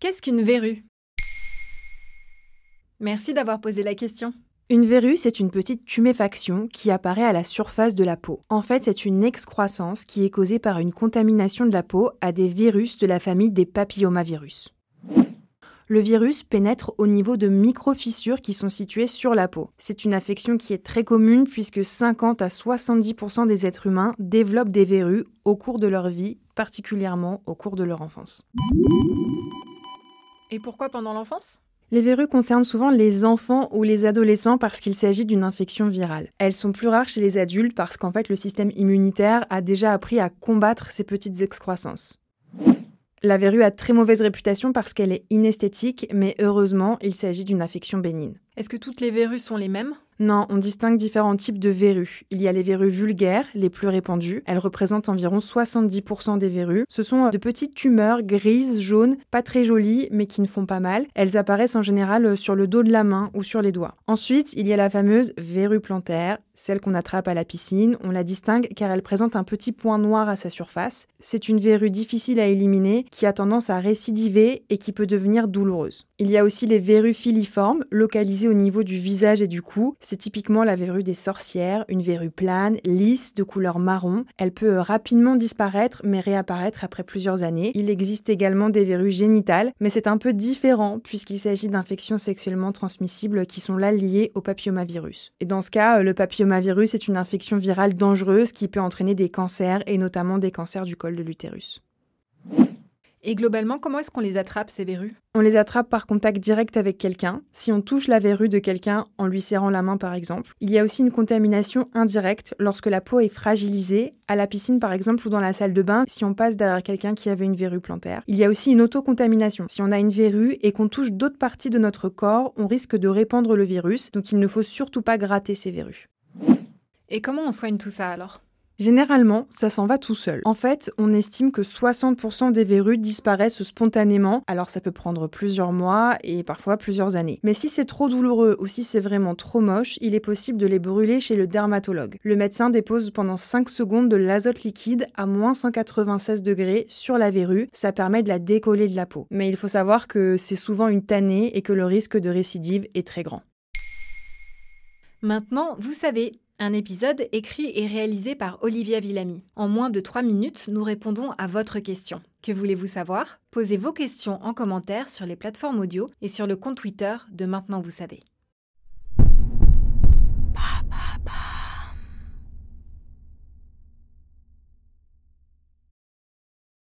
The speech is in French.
Qu'est-ce qu'une verrue? Merci d'avoir posé la question. Une verrue, c'est une petite tuméfaction qui apparaît à la surface de la peau. En fait, c'est une excroissance qui est causée par une contamination de la peau à des virus de la famille des papillomavirus. Le virus pénètre au niveau de micro-fissures qui sont situées sur la peau. C'est une affection qui est très commune puisque 50 à 70% des êtres humains développent des verrues au cours de leur vie, particulièrement au cours de leur enfance. Et pourquoi pendant l'enfance? Les verrues concernent souvent les enfants ou les adolescents parce qu'il s'agit d'une infection virale. Elles sont plus rares chez les adultes parce qu'en fait le système immunitaire a déjà appris à combattre ces petites excroissances. La verrue a très mauvaise réputation parce qu'elle est inesthétique, mais heureusement, il s'agit d'une affection bénigne. Est-ce que toutes les verrues sont les mêmes? Non, on distingue différents types de verrues. Il y a les verrues vulgaires, les plus répandues. Elles représentent environ 70% des verrues. Ce sont de petites tumeurs grises, jaunes, pas très jolies, mais qui ne font pas mal. Elles apparaissent en général sur le dos de la main ou sur les doigts. Ensuite, il y a la fameuse verrue plantaire, celle qu'on attrape à la piscine. On la distingue car elle présente un petit point noir à sa surface. C'est une verrue difficile à éliminer qui a tendance à récidiver et qui peut devenir douloureuse. Il y a aussi les verrues filiformes, localisées au niveau du visage et du cou. C'est typiquement la verrue des sorcières, une verrue plane, lisse, de couleur marron. Elle peut euh, rapidement disparaître mais réapparaître après plusieurs années. Il existe également des verrues génitales, mais c'est un peu différent puisqu'il s'agit d'infections sexuellement transmissibles qui sont là liées au papillomavirus. Et dans ce cas, euh, le papillomavirus est une infection virale dangereuse qui peut entraîner des cancers et notamment des cancers du col de l'utérus. Et globalement, comment est-ce qu'on les attrape, ces verrues? On les attrape par contact direct avec quelqu'un, si on touche la verrue de quelqu'un en lui serrant la main par exemple. Il y a aussi une contamination indirecte lorsque la peau est fragilisée, à la piscine par exemple ou dans la salle de bain, si on passe derrière quelqu'un qui avait une verrue plantaire. Il y a aussi une autocontamination. Si on a une verrue et qu'on touche d'autres parties de notre corps, on risque de répandre le virus, donc il ne faut surtout pas gratter ces verrues. Et comment on soigne tout ça alors? Généralement, ça s'en va tout seul. En fait, on estime que 60% des verrues disparaissent spontanément, alors ça peut prendre plusieurs mois et parfois plusieurs années. Mais si c'est trop douloureux ou si c'est vraiment trop moche, il est possible de les brûler chez le dermatologue. Le médecin dépose pendant 5 secondes de l'azote liquide à moins 196 degrés sur la verrue, ça permet de la décoller de la peau. Mais il faut savoir que c'est souvent une tannée et que le risque de récidive est très grand. Maintenant, vous savez, un épisode écrit et réalisé par Olivia Villamy. En moins de 3 minutes, nous répondons à votre question. Que voulez-vous savoir? Posez vos questions en commentaire sur les plateformes audio et sur le compte Twitter de Maintenant Vous savez.